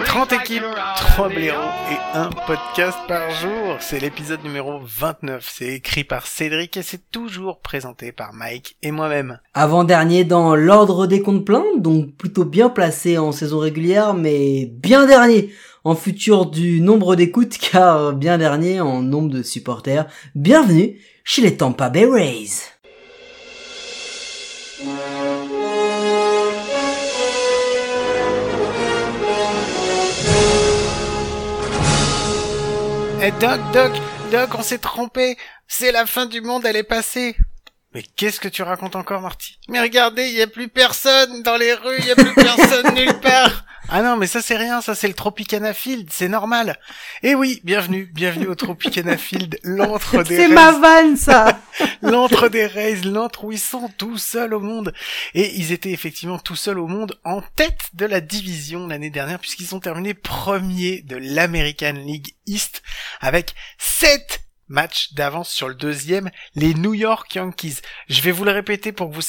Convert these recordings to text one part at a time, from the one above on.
30 équipes, 3 blaireaux et un podcast par jour. C'est l'épisode numéro 29. C'est écrit par Cédric et c'est toujours présenté par Mike et moi-même. Avant-dernier dans l'ordre des comptes pleins, donc plutôt bien placé en saison régulière, mais bien dernier en futur du nombre d'écoutes, car bien dernier en nombre de supporters. Bienvenue chez les Tampa Bay Rays. Eh Doc, Doc, Doc, on s'est trompé. C'est la fin du monde, elle est passée. Mais qu'est-ce que tu racontes encore, Marty? Mais regardez, il y a plus personne dans les rues, il y a plus personne nulle part. Ah non, mais ça c'est rien, ça c'est le Tropicana Field, c'est normal. Et oui, bienvenue, bienvenue au Tropicana Field, l'antre des C'est ma vanne, ça l'antre des Rays, l'antre où ils sont tout seuls au monde. Et ils étaient effectivement tout seuls au monde en tête de la division l'année dernière puisqu'ils ont terminé premiers de l'American League East avec 7 matchs d'avance sur le deuxième, les New York Yankees. Je vais vous le répéter pour que vous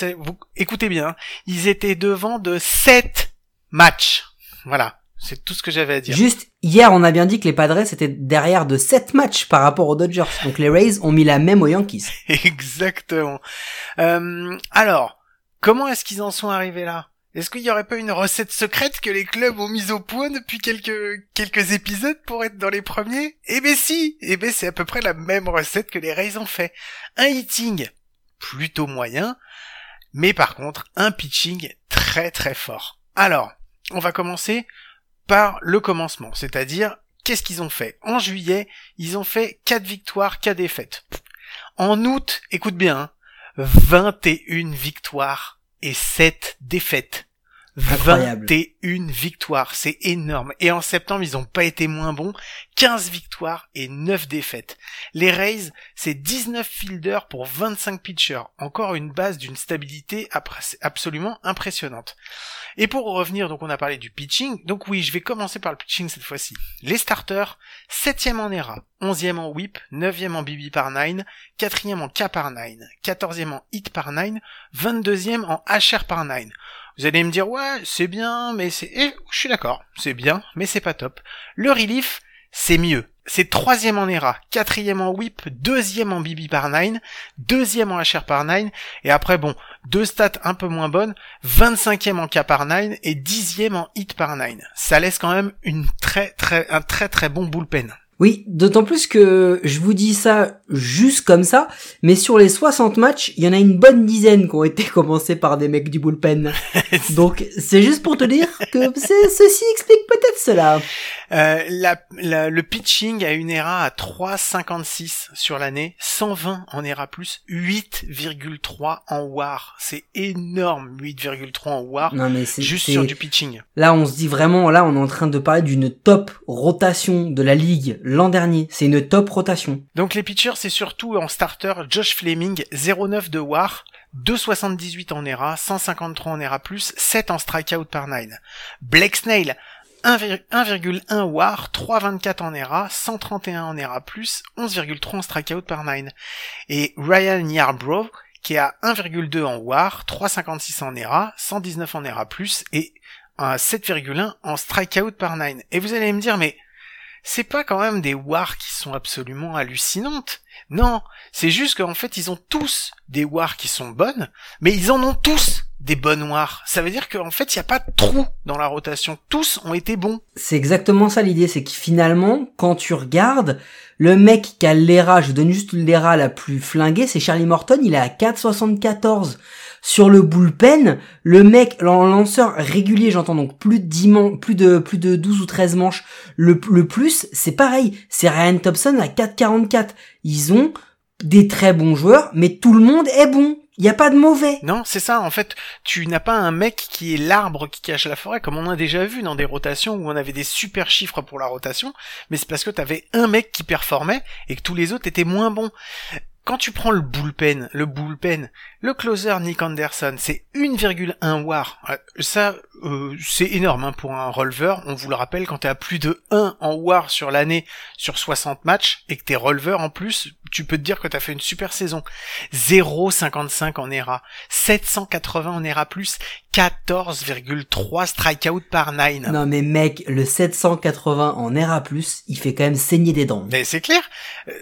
écoutez bien. hein. Ils étaient devant de 7 matchs. Voilà. C'est tout ce que j'avais à dire. Juste, hier, on a bien dit que les Padres étaient derrière de 7 matchs par rapport aux Dodgers. Donc les Rays ont mis la même aux Yankees. Exactement. Euh, alors, comment est-ce qu'ils en sont arrivés là? Est-ce qu'il y aurait pas une recette secrète que les clubs ont mise au point depuis quelques quelques épisodes pour être dans les premiers? Eh ben si Eh ben c'est à peu près la même recette que les Rays ont fait. Un hitting plutôt moyen, mais par contre un pitching très très fort. Alors, on va commencer par le commencement, c'est-à-dire qu'est-ce qu'ils ont fait? En juillet, ils ont fait 4 victoires, 4 défaites. En août, écoute bien, hein, 21 victoires et 7 défaites. Incroyable. 21 victoires, c'est énorme. Et en septembre, ils ont pas été moins bons. 15 victoires et 9 défaites. Les Rays, c'est 19 fielders pour 25 pitchers. Encore une base d'une stabilité absolument impressionnante. Et pour revenir, donc on a parlé du pitching. Donc oui, je vais commencer par le pitching cette fois-ci. Les starters, 7ème en ERA, 11ème en whip, 9ème en BB par 9, 4ème en K par 9, 14ème en hit par 9, 22ème en HR par 9. Vous allez me dire, ouais, c'est bien, mais c'est... Et je suis d'accord, c'est bien, mais c'est pas top. Le relief, c'est mieux. C'est troisième en ERA, quatrième en whip, deuxième en BB par 9, deuxième en HR par 9, et après, bon, deux stats un peu moins bonnes, 25e en K par 9 et 10e en hit par 9. Ça laisse quand même une très très un très très bon bullpen. Oui, d'autant plus que je vous dis ça juste comme ça, mais sur les 60 matchs, il y en a une bonne dizaine qui ont été commencés par des mecs du bullpen. Donc c'est juste pour te dire que ceci explique peut-être cela. Euh, la, la- le pitching a une ERA à 3,56 sur l'année, 120 en ERA+, 8,3 en WAR. C'est énorme, 8,3 en WAR, Non mais c'est juste sur du pitching. Là, on se dit vraiment, là, on est en train de parler d'une top rotation de la ligue l'an dernier. C'est une top rotation. Donc les pitchers, c'est surtout en starter Josh Fleming, 0,9 de WAR, 2,78 en ERA, 153 en ERA+, 7 en strikeout par 9. Blake Snail, 1,1 WAR, 3,24 en ERA, 131 en ERA+, 11,3 en strikeout par 9. Et Ryan Yarbrough, qui est à 1,2 en WAR, 3,56 en ERA, 119 en ERA+, et un 7,1 en strikeout par 9. Et vous allez me dire, mais c'est pas quand même des wars qui sont absolument hallucinantes. Non, c'est juste qu'en fait ils ont tous des wars qui sont bonnes, mais ils en ont tous des bonnes wars. Ça veut dire qu'en fait il n'y a pas de trou dans la rotation. Tous ont été bons. C'est exactement ça l'idée, c'est que finalement, quand tu regardes, le mec qui a l'ERA, je donne juste l'ERA la plus flinguée, c'est Charlie Morton, il est à 4,74. Sur le bullpen, le mec, en lanceur régulier, j'entends donc plus de 10 man- plus de, plus de 12 ou 13 manches, le, le plus, c'est pareil, c'est Ryan Thompson à 4,44. Ils ont des très bons joueurs, mais tout le monde est bon. Il Il y a pas de mauvais. Non, c'est ça. En fait, tu n'as pas un mec qui est l'arbre qui cache la forêt, comme on a déjà vu dans des rotations où on avait des super chiffres pour la rotation, mais c'est parce que t'avais un mec qui performait et que tous les autres étaient moins bons quand tu prends le bullpen, le bullpen, le closer Nick Anderson, c'est 1,1 war. Euh, ça, euh, c'est énorme hein, pour un releveur. On vous le rappelle, quand t'es à plus de 1 en war sur l'année, sur 60 matchs, et que t'es releveur en plus, tu peux te dire que t'as fait une super saison. 0,55 en ERA, 780 en ERA+, 14,3 strikeout par 9. Non mais mec, le 780 en ERA+, il fait quand même saigner des dents. Mais c'est clair.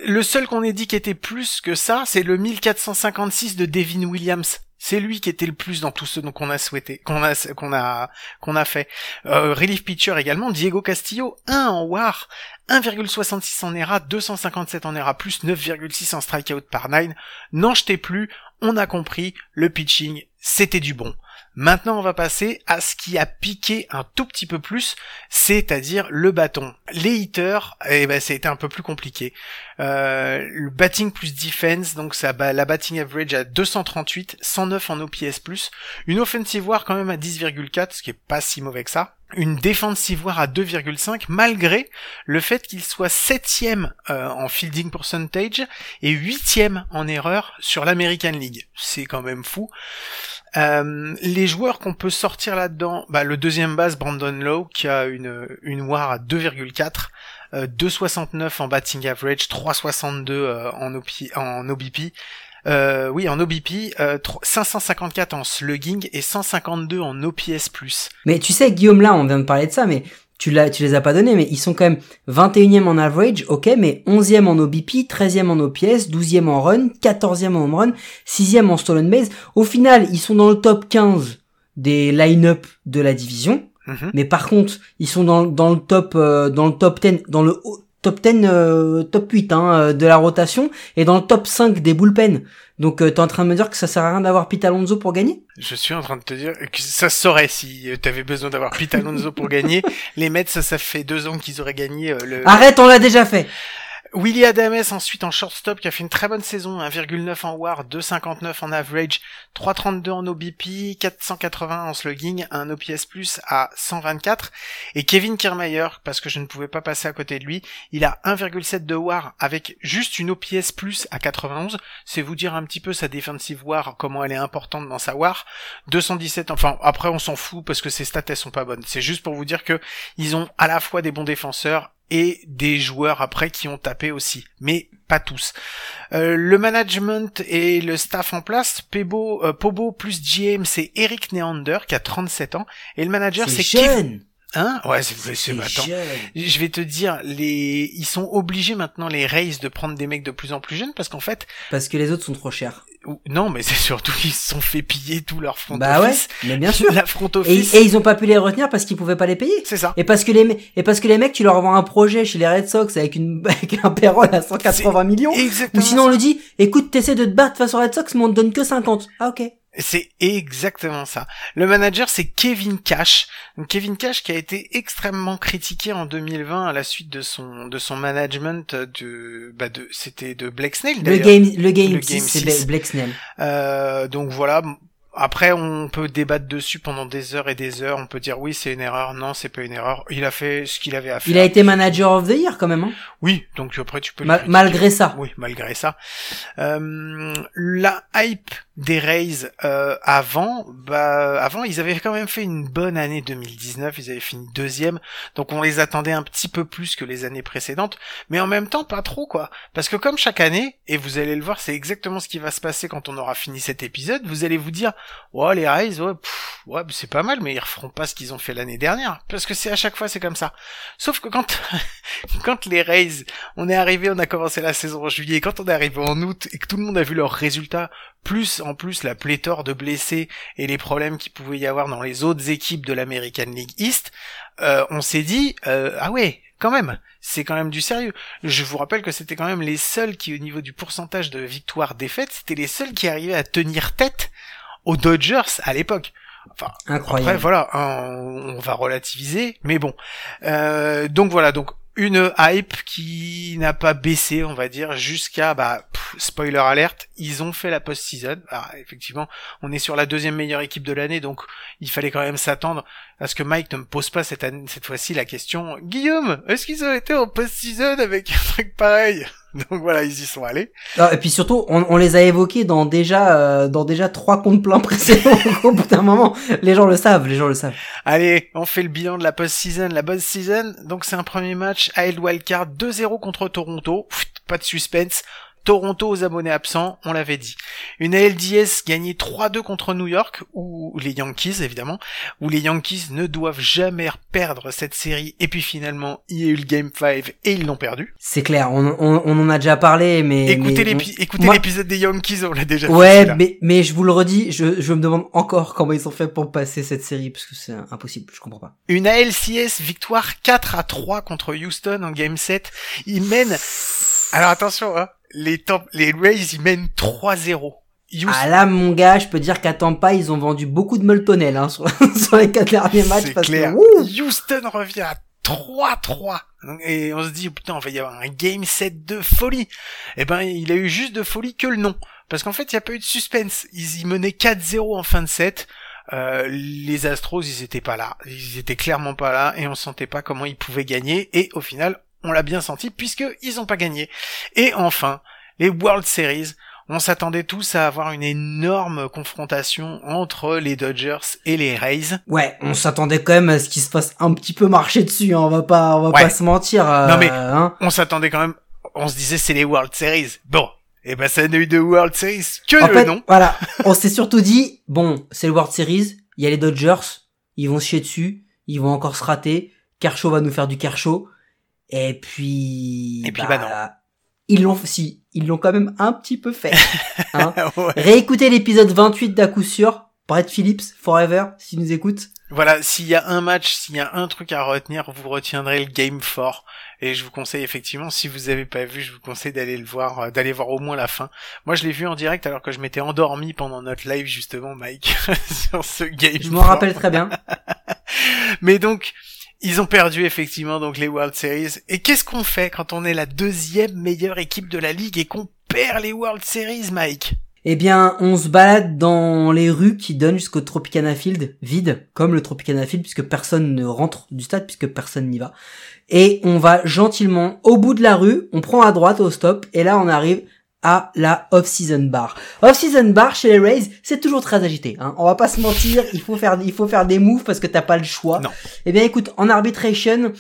Le seul qu'on ait dit qui était plus que ça, c'est le 1456 de Devin Williams. C'est lui qui était le plus dans tout ce qu'on a souhaité, qu'on a, qu'on a, fait. Euh, relief pitcher également, Diego Castillo, 1 en WAR, 1,66 en ERA, 257 en ERA, plus 9,6 en strikeout par 9. N'en jetez plus, on a compris, le pitching, c'était du bon. Maintenant, on va passer à ce qui a piqué un tout petit peu plus, c'est-à-dire le bâton. Les hitters, eh ben, été un peu plus compliqué. Euh, le batting plus defense, donc ça, la batting average à 238, 109 en OPS+, une offensive war quand même à 10,4, ce qui est pas si mauvais que ça une defensive war à 2,5 malgré le fait qu'il soit septième euh, en fielding percentage et huitième en erreur sur l'American League. C'est quand même fou. Euh, les joueurs qu'on peut sortir là-dedans, bah, le deuxième base Brandon Lowe qui a une une WAR à 2,4, euh, 2,69 en batting average, 3,62 euh, en, en OBP. Euh, oui, en OBP, 554 en slugging et 152 en OPS+. Mais tu sais, Guillaume, là, on vient de parler de ça, mais tu, l'as, tu les as pas donnés, mais ils sont quand même 21e en average, ok, mais 11e en OBP, 13e en OPS, 12e en run, 14e en home run, 6e en stolen base. Au final, ils sont dans le top 15 des line-up de la division. Mhm. Mais par contre, ils sont dans, dans le top euh, dans le top 10, dans le top 10, euh, top 8 hein, euh, de la rotation et dans le top 5 des bullpen. Donc euh, t'es en train de me dire que ça sert à rien d'avoir Pete Alonso pour gagner? Je suis en train de te dire que ça saurait si t'avais besoin d'avoir Pete Alonso pour gagner. Les Mets, ça, ça fait deux ans qu'ils auraient gagné le... Arrête, on l'a déjà fait Willie Adames ensuite en shortstop qui a fait une très bonne saison, 1,9 en WAR, 2,59 en average, 3,32 en OBP, 480 en slugging, un OPS plus à 124. Et Kevin Kiermaier, parce que je ne pouvais pas passer à côté de lui, il a 1,7 de WAR avec juste une OPS plus à 91. C'est vous dire un petit peu sa defensive WAR, comment elle est importante dans sa WAR. 217, enfin après on s'en fout parce que ses stats elles sont pas bonnes. C'est juste pour vous dire que ils ont à la fois des bons défenseurs et des joueurs après qui ont tapé aussi, mais pas tous. Euh, le management et le staff en place, Pebo, euh, Pobo plus GM, c'est Eric Neander qui a 37 ans, et le manager c'est Kevin. Hein? Ouais, c'est c'est attends. Je vais te dire les ils sont obligés maintenant les Rays de prendre des mecs de plus en plus jeunes parce qu'en fait parce que les autres sont trop chers. Non, mais c'est surtout qu'ils se sont fait piller tout leur front bah office. ouais, mais bien sûr. La front office. Et, ils ont pas pu les retenir parce qu'ils pouvaient pas les payer. C'est ça. Et parce que les et parce que les mecs, tu leur vends un projet chez les Red Sox avec une avec un payroll à 180 millions. Exactement. Ou sinon on lui dit, écoute, t'essaies de te battre face aux Red Sox, mais on te donne que 50. Ah ok. C'est exactement ça. Le manager, c'est Kevin Cash. Kevin Cash qui a été extrêmement critiqué en 2020 à la suite de son de son management de bah de c'était de Blake Snell. Le game le game, c'est Blake Snell. Euh, donc voilà, après, on peut débattre dessus pendant des heures et des heures. On peut dire oui, c'est une erreur. Non, c'est pas une erreur. Il a fait ce qu'il avait à faire. Il a été manager of the year quand même. Hein oui, donc après tu peux. malgré ça. Oui, malgré ça. Euh, la hype des Rays euh, avant, bah avant ils avaient quand même fait une bonne année 2019. Ils avaient fini deuxième, donc on les attendait un petit peu plus que les années précédentes, mais en même temps pas trop quoi. Parce que comme chaque année, et vous allez le voir, c'est exactement ce qui va se passer quand on aura fini cet épisode. Vous allez vous dire ouais les Rays ouais, ouais c'est pas mal mais ils referont pas ce qu'ils ont fait l'année dernière parce que c'est à chaque fois c'est comme ça sauf que quand quand les Rays on est arrivé on a commencé la saison en juillet quand on est arrivé en août et que tout le monde a vu leurs résultats plus en plus la pléthore de blessés et les problèmes qu'il pouvait y avoir dans les autres équipes de l'American League East euh, on s'est dit euh, ah ouais quand même, c'est quand même du sérieux. Je vous rappelle que c'était quand même les seuls qui, au niveau du pourcentage de victoires-défaites, c'était les seuls qui arrivaient à tenir tête aux Dodgers à l'époque. Enfin, Incroyable. Après, voilà, on, va relativiser, mais bon. Euh, donc voilà, donc une hype qui n'a pas baissé, on va dire, jusqu'à bah spoiler alerte, ils ont fait la post-season. Effectivement, on est sur la deuxième meilleure équipe de l'année, donc il fallait quand même s'attendre à ce que Mike ne me pose pas cette cette fois-ci la question Guillaume, est-ce qu'ils ont été en post-season avec un truc pareil? Donc voilà, ils y sont allés. Ah, et puis surtout, on, on les a évoqués dans déjà euh, dans déjà trois comptes pleins précédents. Au bout d'un moment, les gens le savent, les gens le savent. Allez, on fait le bilan de la post-season. La post-season, donc c'est un premier match à Wildcard 2-0 contre Toronto. Pas de suspense. Toronto aux abonnés absents, on l'avait dit. Une ALDS gagnée 3-2 contre New York, ou les Yankees évidemment, où les Yankees ne doivent jamais perdre cette série, et puis finalement il y a eu le Game 5 et ils l'ont perdu. C'est clair, on, on, on en a déjà parlé, mais... Écoutez mais- l'épisode des Yankees, on l'a déjà fait. Ouais, mais, mais je vous le redis, je, je me demande encore comment ils ont fait pour passer cette série, parce que c'est impossible, je comprends pas. Une ALCS victoire 4 à 3 contre Houston en game 7. Ils mènent, alors attention, hein, les, les Rays, ils mènent 3-0. Houston, Ah là, mon gars, je peux dire qu'à Tampa, ils ont vendu beaucoup de Moltonel hein, sur, sur les quatre derniers matchs. parce clair. Que, Houston revient à 3-3. Donc, Et on se dit, putain, on va y avoir un game 7 de folie. Eh ben, il a eu juste de folie que le nom. Parce qu'en fait, il n'y a pas eu de suspense. Ils y menaient 4-0 en fin de set. Euh, les Astros, ils étaient pas là. Ils étaient clairement pas là et on sentait pas comment ils pouvaient gagner. Et au final, on l'a bien senti puisque ils ont pas gagné. Et enfin, les World Series. On s'attendait tous à avoir une énorme confrontation entre les Dodgers et les Rays. Ouais, on s'attendait quand même à ce qu'ils se fasse un petit peu marcher dessus, hein, on va pas, on va Ouais. pas se mentir. euh, Non, mais- hein. on s'attendait quand même, on se disait c'est les World Series. Bon, et ben ça n'a eu de World Series que En le fait, nom. voilà, on s'est surtout dit, bon, c'est le World Series, il y a les Dodgers, ils vont se chier dessus, ils vont encore se rater, Kershaw va nous faire du Kershaw, et puis... Et puis, bah non. Ils l'ont, si, ils l'ont quand même un petit peu fait. Hein. Ouais. Réécoutez l'épisode 28 d'à coup sûr, Brett Phillips, Forever, s'il nous écoute. Voilà, s'il y a un match, s'il y a un truc à retenir, vous retiendrez le Game 4. Et je vous conseille effectivement, si vous avez pas vu, je vous conseille d'aller le voir, euh, d'aller voir au moins la fin. Moi, je l'ai vu en direct alors que je m'étais endormi pendant notre live justement, Mike, sur ce Game. Je m'en 4. rappelle très bien. Mais donc, ils ont perdu effectivement donc les World Series. Et qu'est-ce qu'on fait quand on est la deuxième meilleure équipe de la ligue et qu'on perd les World Series, Mike? Eh bien, on se balade dans les rues qui donnent jusqu'au Tropicana Field, vide, comme le Tropicana Field, puisque personne ne rentre du stade, puisque personne n'y va. Et on va gentiment au bout de la rue, on prend à droite au stop, et là on arrive à la off-season bar. Off-season bar chez les Rays, c'est toujours très agité. Hein. On va pas se mentir, il faut faire, il faut faire des moves parce que t'as pas le choix. Non. Eh bien, écoute, en arbitration,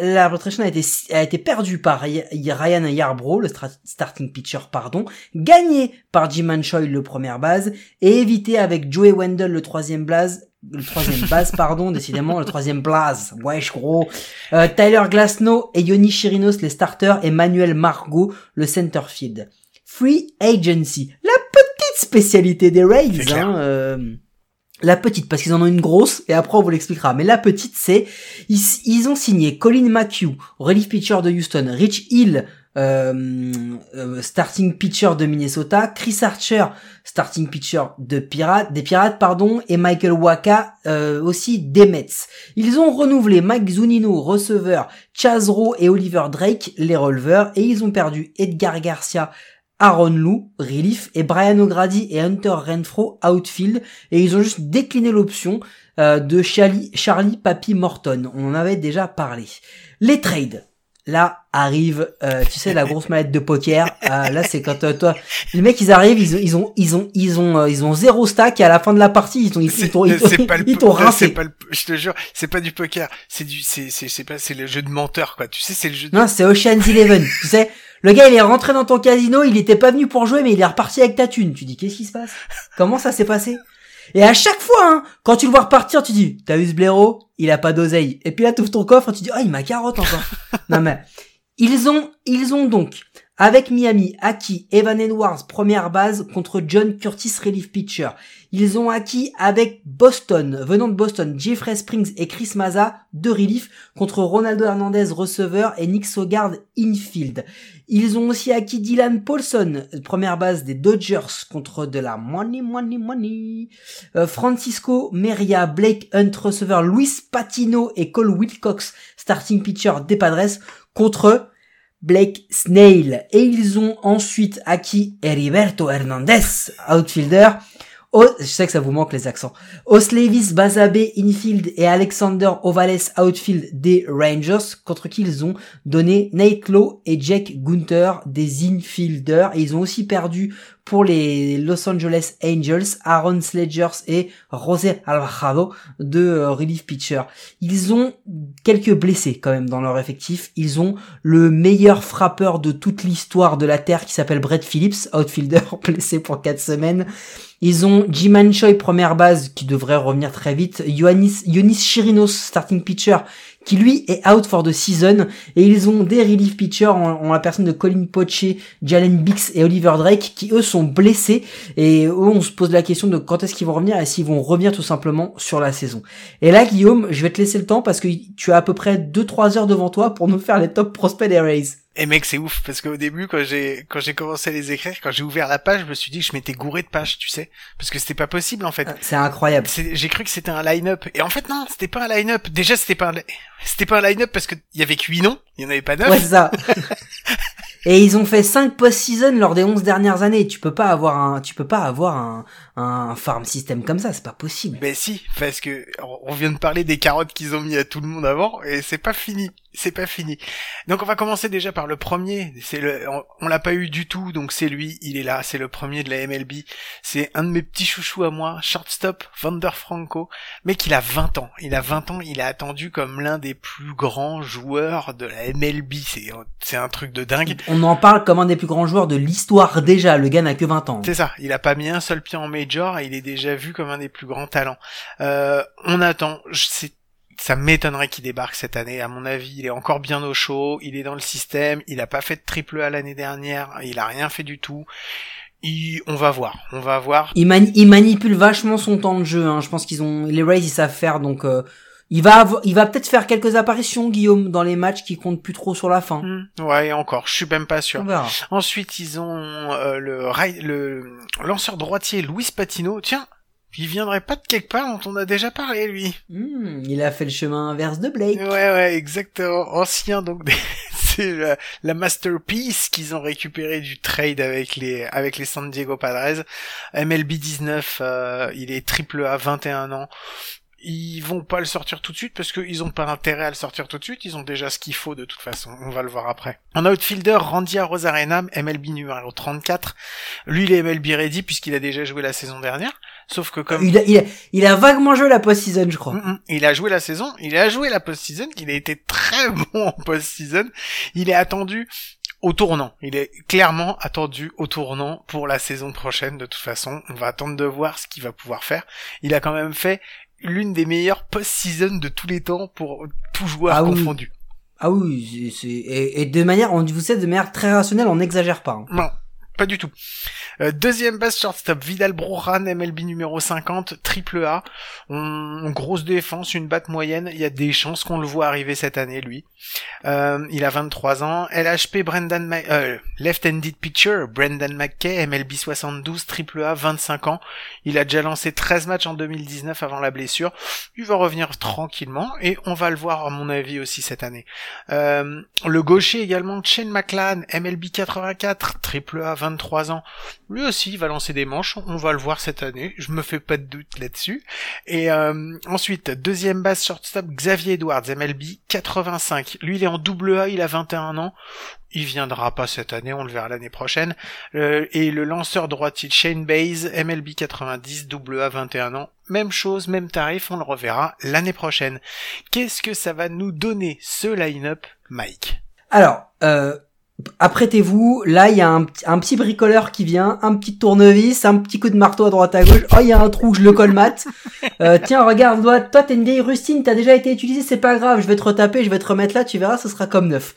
l'arbitration a été, a été perdue par Ryan Yarbrough, le starting pitcher, pardon, gagné par Jim Choi, le première base, et évité avec Joey Wendell, le troisième base, le troisième base, pardon, décidément, le troisième blaze. Wesh, gros. Euh, Tyler Glasnow et Yoni Chirinos, les starters, et Manuel Margot, le center field. Free agency. La petite spécialité des Rays, hein, euh, la petite, parce qu'ils en ont une grosse, et après on vous l'expliquera. Mais la petite, c'est, ils, ils ont signé Colin McHugh, relief pitcher de Houston, Rich Hill, euh, euh, starting pitcher de Minnesota, Chris Archer, starting pitcher de Pirates, des Pirates, pardon, et Michael Waka, euh, aussi des Mets. Ils ont renouvelé Mike Zunino, receveur, Chaz Rowe et Oliver Drake, les releveurs, et ils ont perdu Edgar Garcia, Aaron Lou, relief, et Brian O'Grady et Hunter Renfro, outfield, et ils ont juste décliné l'option euh, de Charlie, Charlie Papi Morton. On en avait déjà parlé. Les trades. Là arrive, euh, tu sais, la grosse mallette de poker. Euh, là, c'est quand euh, toi, les mecs, ils arrivent, ils ont, ils ont, ils ont, ils ont, euh, ils ont zéro stack et à la fin de la partie, ils t'ont, ils t'ont- ils t'ont rincé. pas le, je te jure, c'est pas du poker, c'est du, c'est, c'est, c'est pas, c'est le jeu de menteur, quoi. Tu sais, c'est le jeu de... Non, c'est Ocean's Eleven. tu sais, le gars, il est rentré dans ton casino, il était pas venu pour jouer, mais il est reparti avec ta thune. Tu dis, qu'est-ce qui se passe? Comment ça s'est passé? Et à chaque fois, hein, quand tu le vois repartir, tu dis, t'as eu ce blaireau? Il a pas d'oseille. Et puis là, tu ouvres ton coffre, tu dis, ah, il m'a carotte encore. non mais, ils ont, ils ont donc Avec Miami, acquis Evan Edwards, première base, contre John Curtis, relief pitcher. Ils ont acquis avec Boston, venant de Boston, Jeffrey Springs et Chris Maza, deux relief, contre Ronaldo Hernandez, receveur, et Nick Sogard, infield. Ils ont aussi acquis Dylan Paulson, première base des Dodgers, contre de la money, money, money. Euh, Francisco Meria, Blake Hunt, receveur, Luis Patino et Cole Wilcox, starting pitcher des Padres, contre Blake Snail. Et ils ont ensuite acquis Heriberto Hernandez, outfielder. Je sais que ça vous manque les accents. Oslevis Bazabe infield et Alexander Ovales outfield des Rangers, contre qui ils ont donné Nate Lowe et Jack Gunther des infielders. Et ils ont aussi perdu pour les Los Angeles Angels, Aaron Sledgers et José Alvarado de euh, relief pitcher. Ils ont quelques blessés quand même dans leur effectif. Ils ont le meilleur frappeur de toute l'histoire de la Terre qui s'appelle Brett Phillips, outfielder blessé pour 4 semaines. Ils ont Jiman Choi, première base, qui devrait revenir très vite. Yonis, Yonis Chirinos, starting pitcher, qui lui est out for the season. Et ils ont des relief pitchers en, la personne de Colin Poche, Jalen Bix et Oliver Drake, qui eux sont blessés. Et eux, on se pose la question de quand est-ce qu'ils vont revenir et s'ils vont revenir tout simplement sur la saison. Et là, Guillaume, je vais te laisser le temps parce que tu as à peu près 2-3 heures devant toi pour nous faire les top prospects des Rays. Et mec, c'est ouf parce qu'au début, quand j'ai quand j'ai commencé à les écrire, quand j'ai ouvert la page, je me suis dit que je m'étais gouré de pages, tu sais, parce que c'était pas possible en fait. Ah, c'est incroyable. J'ai cru que c'était un line-up et en fait non, c'était pas un line-up. Déjà, c'était pas un c'était pas un line-up parce que il y avait que 8 noms, il y en avait pas 9. Ouais, ça. Et ils ont fait 5 post-season lors des 11 dernières années. Tu peux pas avoir un, tu peux pas avoir un, un farm system comme ça, c'est pas possible. Mais si, parce que on vient de parler des carottes qu'ils ont mis à tout le monde avant et c'est pas fini, c'est pas fini. Donc on va commencer déjà par le premier. C'est le, on, l'a pas eu du tout, donc c'est lui, il est là, c'est le premier de la MLB. C'est un de mes petits chouchous à moi, shortstop Vander Franco. Mec, il a 20 ans. Il a 20 ans, il a attendu comme l'un des plus grands joueurs de la MLB. C'est, c'est un truc de dingue. On en parle comme un des plus grands joueurs de l'histoire déjà. Le gars n'a que 20 ans. C'est ça. Il a pas mis un seul pied en major et il est déjà vu comme un des plus grands talents. Euh, on attend. C'est ça m'étonnerait qu'il débarque cette année. À mon avis, il est encore bien au chaud, il est dans le système, il a pas fait de triple A l'année dernière, il a rien fait du tout. on va voir, on va voir. Il, manipule vachement son temps de jeu. Hein. Je pense qu'ils ont les Rays, ils savent faire, donc euh, il va, il va peut-être faire quelques apparitions, Guillaume, dans les matchs qui comptent plus trop sur la fin. Hmm. ouais, encore, je suis même pas sûr. Ensuite, ils ont euh, le, le lanceur droitier Louis Patino. Tiens, il viendrait pas de quelque part dont on a déjà parlé, lui. Hmm, il a fait le chemin inverse de Blake. Ouais, ouais, exactement. Ancien, donc, c'est la, masterpiece qu'ils ont récupéré du trade avec les, avec les San Diego Padres. MLB 19, euh, il est triple A, 21 ans ils vont pas le sortir tout de suite parce qu'ils ont pas intérêt à le sortir tout de suite, ils ont déjà ce qu'il faut de toute façon, on va le voir après. En outfielder, Randy Rosarena, MLB numéro 34, lui il est MLB ready puisqu'il a déjà joué la saison dernière, sauf que comme... Il a, il a, il a vaguement joué la post-season je crois. Mm, mm. il a joué la saison, il a joué la post-season, il a été très bon en post-season, il est attendu au tournant. Il est clairement attendu au tournant pour la saison prochaine de toute façon. On va attendre de voir ce qu'il va pouvoir faire. Il a quand même fait l'une des meilleures post-season de tous les temps pour tout joueur ah confondu. Ah oui, c'est et, de manière, on vous sait de manière très rationnelle, on n'exagère pas. Hein. Non, pas du tout. Euh, deuxième base shortstop, Vidal Broran, MLB numéro 50, triple A. On, grosse défense, une batte moyenne. Il y a des chances qu'on le voit arriver cette année, lui. Euh, il a 23 ans. LHP Brendan euh, left-handed pitcher, Brendan McKay, MLB 72, triple A, 25 ans. Il a déjà lancé 13 matchs en 2019 avant la blessure. Il va revenir tranquillement et on va le voir à mon avis aussi cette année. le gaucher également, Shane McLean, MLB 84, triple A, 23 ans. Lui aussi, va lancer des manches. On va le voir cette année. Je me fais pas de doute là-dessus. Et euh, ensuite, deuxième base shortstop, Xavier Edwards, MLB 85. Lui, il est en double A, il a 21 ans. Il viendra pas cette année, on le verra l'année prochaine. Euh, et le lanceur droitier Shane Bays, MLB 90, double A 21 ans. Même chose, même tarif, on le reverra l'année prochaine. Qu'est-ce que ça va nous donner ce line-up, Mike? Alors, euh, apprêtez-vous, là il y a un, petit bricoleur qui vient, un petit tournevis, un petit coup de marteau à droite à gauche, oh il y a un trou, je le colmate. Euh, tiens regarde, toi, toi t'es une vieille rustine, t'as déjà été utilisé, c'est pas grave, je vais te retaper, je vais te remettre là, tu verras, ce sera comme neuf.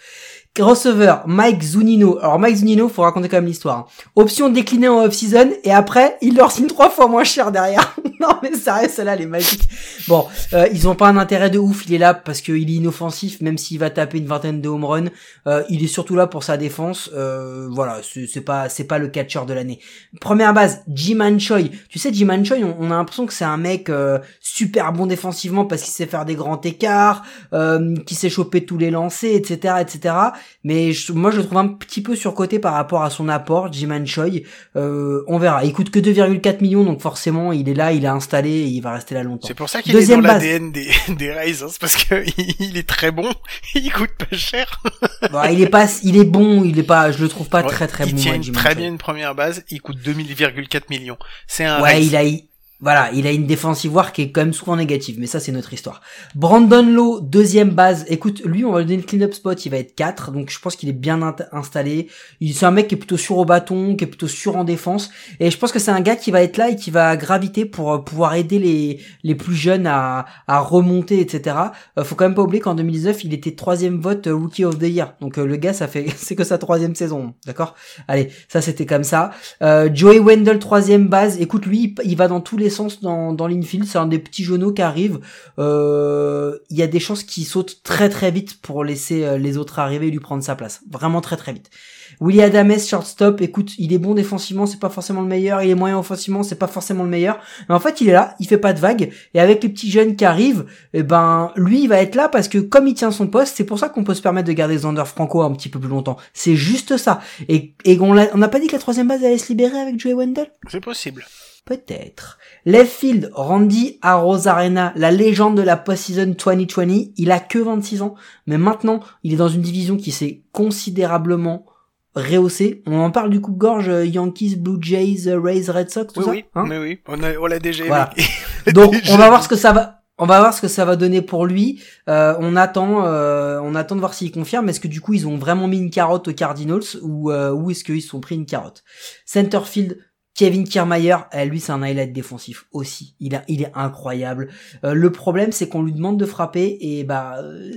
Receveur, Mike Zunino. Alors Mike Zunino, faut raconter quand même l'histoire. hein. Option déclinée en off-season et après, il leur signe trois fois moins cher derrière. non mais sérieux, celle-là, elle est magique. Bon, euh, ils ont pas un intérêt de ouf. Il est là parce qu'il est inoffensif, même s'il va taper une vingtaine de home runs. Euh, il est surtout là pour sa défense. Euh, voilà, c'est pas c'est pas le catcher de l'année. Première base, Jiman Choi. Tu sais, Jiman Choi, on, on a l'impression que c'est un mec euh, super bon défensivement parce qu'il sait faire des grands écarts, euh, qui sait choper tous les lancers, etc., etc. Mais je- moi, je le trouve un petit peu surcoté par rapport à son apport, Jiman Choi. Euh, on verra. Il coûte que 2,4 millions, donc forcément, il est là, est installé, et il va rester là longtemps. C'est pour ça qu'il est dans l'ADN des, des Rays, hein. c'est parce que il est très bon, il coûte pas cher. Bon, il est pas, il est bon, il est pas, je le trouve pas Ouais, très très il bon. tient une- Jiman très bien une première base, il coûte 2000,4 millions. C'est un Ouais, Rays. il a, voilà, il a une défensive war qui est quand même souvent négative, mais ça c'est notre histoire. Brandon Lowe, deuxième base. Écoute, lui, on va lui donner le clean-up spot, il va être 4, donc je pense qu'il est bien installé. Il, c'est un mec qui est plutôt sûr au bâton, qui est plutôt sûr en défense, et je pense que c'est un gars qui va être là et qui va graviter pour euh, pouvoir aider les, les plus jeunes à, à remonter, etc. Euh, faut quand même pas oublier qu'en 2019, il était troisième vote euh, Rookie of the Year, donc le gars, ça fait, c'est que sa troisième saison, d'accord? Allez, ça c'était comme ça. Joey Wendell, troisième base. Écoute, lui, il va dans tous les sens dans, dans l'infield. C'est un des petits genoux qui arrive. Euh, Il y a des chances qu'il saute très très vite pour laisser euh, les autres arriver et lui prendre sa place. Vraiment très très vite. Willy Adames, shortstop. Écoute, il est bon défensivement, c'est pas forcément le meilleur. Il est moyen offensivement, c'est pas forcément le meilleur. Mais en fait, il est là, il fait pas de vagues. Et avec les petits jeunes qui arrivent, eh ben, lui, il va être là parce que comme il tient son poste, c'est pour ça qu'on peut se permettre de garder Xander Franco un petit peu plus longtemps. C'est juste ça. Et, et on n'a pas dit que la troisième base allait se libérer avec Joey Wendell? C'est possible. Peut-être. Left field, Randy Arozarena, la légende de la post-season 2020. Il a que 26 ans, mais maintenant, il est dans une division qui s'est considérablement rehaussée. On en parle du coupe-gorge euh, Yankees, Blue Jays, euh, Rays, Red Sox, tout Oui, ça. oui, hein mais oui, on a- on l'a déjà Voilà. Donc, on va voir ce que ça va. On va voir ce que ça va donner pour lui. Euh, on attend, euh, on attend de voir s'il confirme. Est-ce que du coup ils ont vraiment mis une carotte aux Cardinals ou euh, ou est-ce qu'ils se sont pris une carotte? Centerfield, Kevin Kiermaier, eh, lui c'est un highlight défensif aussi. Il est incroyable. Euh, le problème c'est qu'on lui demande de frapper et bah euh,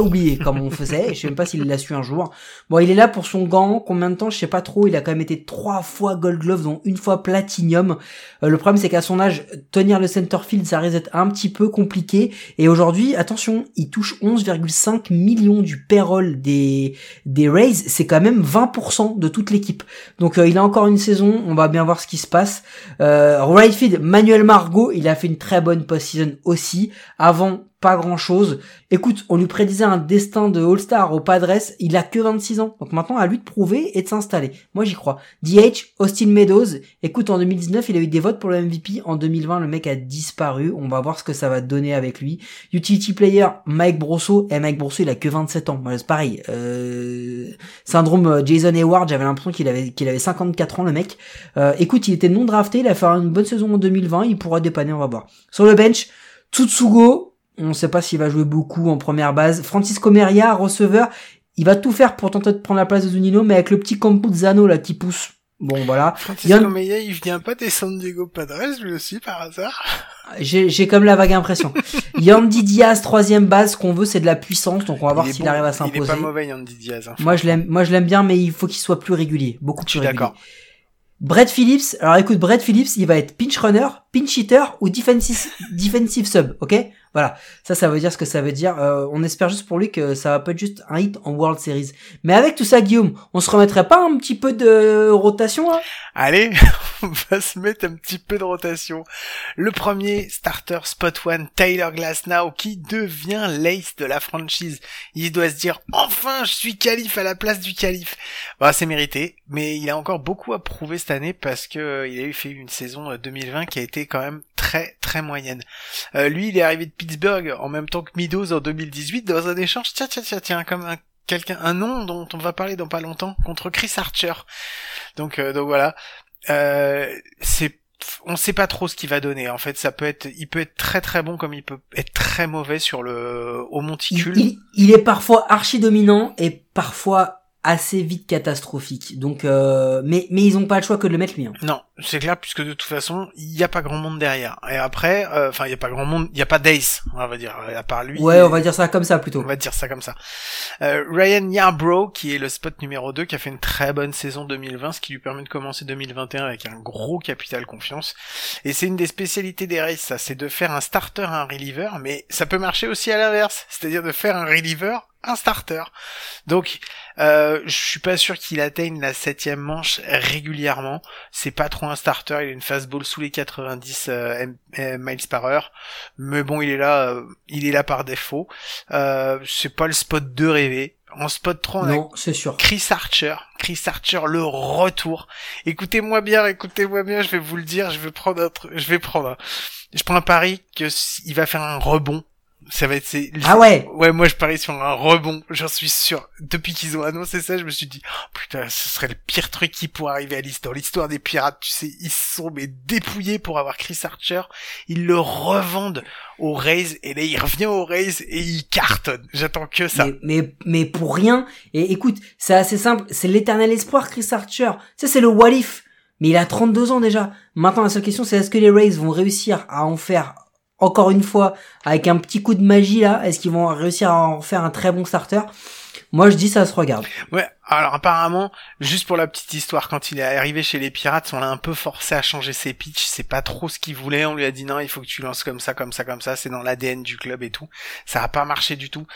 oublié comment on faisait. Je sais même pas s'il l'a su un jour. Bon, il est là pour son gant. Combien de temps Je sais pas trop. Il a quand même été trois fois Gold Glove, dont une fois Platinum. Euh, le problème c'est qu'à son âge, tenir le centerfield, ça risque d'être un petit peu compliqué. Et aujourd'hui, attention, il touche 11,5 millions du payroll des des Rays. C'est quand même 20% de toute l'équipe. Donc euh, il a encore une saison. On va bien voir ce qui se passe. Euh, right field, Manuel Margot, il a fait une très bonne post-season aussi. Avant, pas grand chose. Écoute, on lui prédisait un destin de All-Star au Padres, il a que 26 ans. Donc maintenant, à lui de prouver et de s'installer. Moi, j'y crois. DH, Austin Meadows. Écoute, en 2019, il a eu des votes pour le MVP. En 2020, le mec a disparu. On va voir ce que ça va donner avec lui. Utility player, Mike Brosso. Et Mike Brosso, il a que 27 ans. C'est pareil. Euh... Syndrome euh, Jason Hayward, j'avais l'impression qu'il avait, qu'il avait 54 ans, le mec. Euh, écoute, il était non drafté, il a fait une bonne saison en 2020, il pourra dépanner, on va voir. Sur le bench, Tsutsugo, on ne sait pas s'il va jouer beaucoup en première base. Francisco Meria, receveur, il va tout faire pour tenter de prendre la place de Zunino, mais avec le petit Campuzano là qui pousse. Bon voilà, Francisco Yann- Meia, il vient pas des San Diego Padres, lui aussi, par hasard j'ai comme la vague impression. Yandy Diaz, troisième base, ce qu'on veut c'est de la puissance, donc on va voir s'il bon. arrive à Il est s'imposer. pas mauvais, Yandy Diaz. hein. Moi je l'aime, moi je l'aime bien, mais il faut qu'il soit plus régulier, beaucoup plus régulier. d'accord. Brett Phillips, alors écoute, Brett Phillips, il va être pinch runner, pinch hitter ou defensive, sub, ok? Voilà, ça, ça veut dire ce que ça veut dire. Euh, on espère juste pour lui que ça va pas être juste un hit en World Series. Mais avec tout ça, Guillaume, on se remettrait pas un petit peu de rotation Allez, on va se mettre un petit peu de rotation. Le premier starter spot one, Tyler Glasnow, qui devient l'ace de la franchise. Il doit se dire, enfin, je suis calife à la place du calife. Bah, c'est mérité, mais il a encore beaucoup à prouver cette année parce que euh, il a eu fait une saison euh, 2020 qui a été quand même très très moyenne. Euh, lui, il est arrivé de Pittsburgh en même temps que Meadows en 2018 dans un échange, tiens, tiens, tiens, tiens, comme un quelqu'un, un nom dont on va parler dans pas longtemps, contre Chris Archer. Donc, euh, donc voilà. Euh, c'est, on sait pas trop ce qu'il va donner. En fait, ça peut être, il peut être très très bon comme il peut être très mauvais sur le, au il, monticule. il, il est parfois archi dominant et parfois assez vite catastrophique. Donc, euh, mais mais ils ont pas le choix que de le mettre lui. hein. Non, c'est clair puisque de toute façon il y a pas grand monde derrière. Et après, euh, enfin il y a pas grand monde, il y a pas Dace, on va dire à part lui. Ouais, on va dire ça comme ça plutôt. On va dire ça comme ça. Euh, Ryan Yarbrough, qui est le spot numéro 2, qui a fait une très bonne saison 2020, ce qui lui permet de commencer 2021 avec un gros capital confiance. Et c'est une des spécialités des races, ça, c'est de faire un starter à un reliever, mais ça peut marcher aussi à l'inverse, c'est-à-dire de faire un reliever un starter. Donc, euh, je suis pas sûr qu'il atteigne la septième manche régulièrement. C'est pas trop un starter. Il a une fastball sous les 90 euh, euh, miles par heure, mais bon, il est là, euh, il est là par défaut. C'est pas le spot de rêver. En spot 3, on non, c'est sûr. Chris Archer. Chris Archer, le retour. Écoutez-moi bien, écoutez-moi bien, je vais vous le dire, je vais prendre un je vais prendre je prends un pari que il va faire un rebond ça va être c'est ah ouais. Ouais moi je parie sur un rebond j'en suis sûr. Depuis qu'ils ont annoncé ça je me suis dit oh, putain ce serait le pire truc qui pourrait arriver à l'histoire l'histoire des pirates tu sais. Ils sont mais dépouillés pour avoir Chris Archer. Ils le revendent au Rays et là il revient au Rays et il cartonne. J'attends que ça. Mais, mais, mais pour rien. Et écoute c'est assez simple. C'est l'éternel espoir Chris Archer. Sais c'est le what if. Mais il a 32 ans déjà. Maintenant la seule question c'est est-ce que les Rays vont réussir à en faire encore une fois, avec un petit coup de magie là, est-ce qu'ils vont réussir à en faire un très bon starter? Moi je dis ça se regarde. Ouais, alors apparemment, juste pour la petite histoire, quand il est arrivé chez les pirates, on l'a un peu forcé à changer ses pitchs, c'est pas trop ce qu'il voulait, on lui a dit non, il faut que tu lances comme ça, comme ça, comme ça, c'est dans l'ADN du club et tout. Ça a pas marché du tout.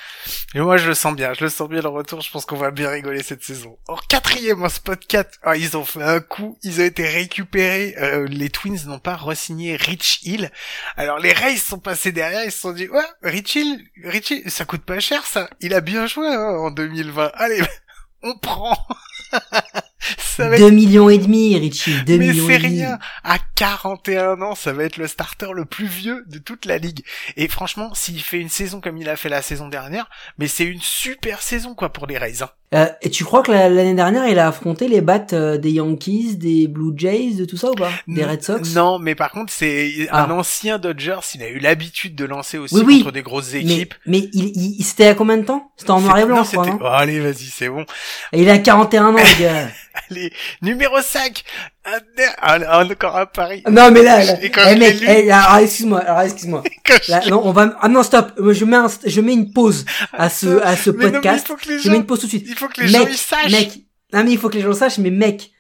Et moi je le sens bien, je le sens bien le retour, je pense qu'on va bien rigoler cette saison. En quatrième en spot 4, ah, ils ont fait un coup, ils ont été récupérés, euh, les Twins n'ont pas re-signé Rich Hill. Alors les Rays sont passés derrière, ils se sont dit ouais, Rich Hill, Rich Hill, ça coûte pas cher ça, il a bien joué hein, en 2020, allez on prend. ça 2 millions et demi, Richie, 2 Mais millions et demi. rien. À 41 ans, ça va être le starter le plus vieux de toute la ligue. Et franchement, s'il fait une saison comme il a fait la saison dernière, mais c'est une super saison, quoi, pour les Rays. Hein. Euh, et tu crois que l'année dernière, il a affronté les battes euh, des Yankees, des Blue Jays, de tout ça ou pas? Des Red Sox? Non, mais par contre, c'est un ah. ancien Dodgers. Il a eu l'habitude de lancer aussi contre des grosses équipes. Mais, mais il, il, c'était à combien de temps? C'était en noir et blanc, non, non? Oh, Allez, vas-y, c'est bon. Et il a 41 ans, les gars. Allez, numéro 5 un, encore un pari. Non mais là, là eh, mec, eh, alors excuse-moi, alors excuse-moi. non, on va, ah non stop, je mets un, je mets une pause à ce, à ce podcast. je mets une pause tout de suite. Il faut que les gens ils sachent. Mec, non mais il faut que les gens sachent, mais mec,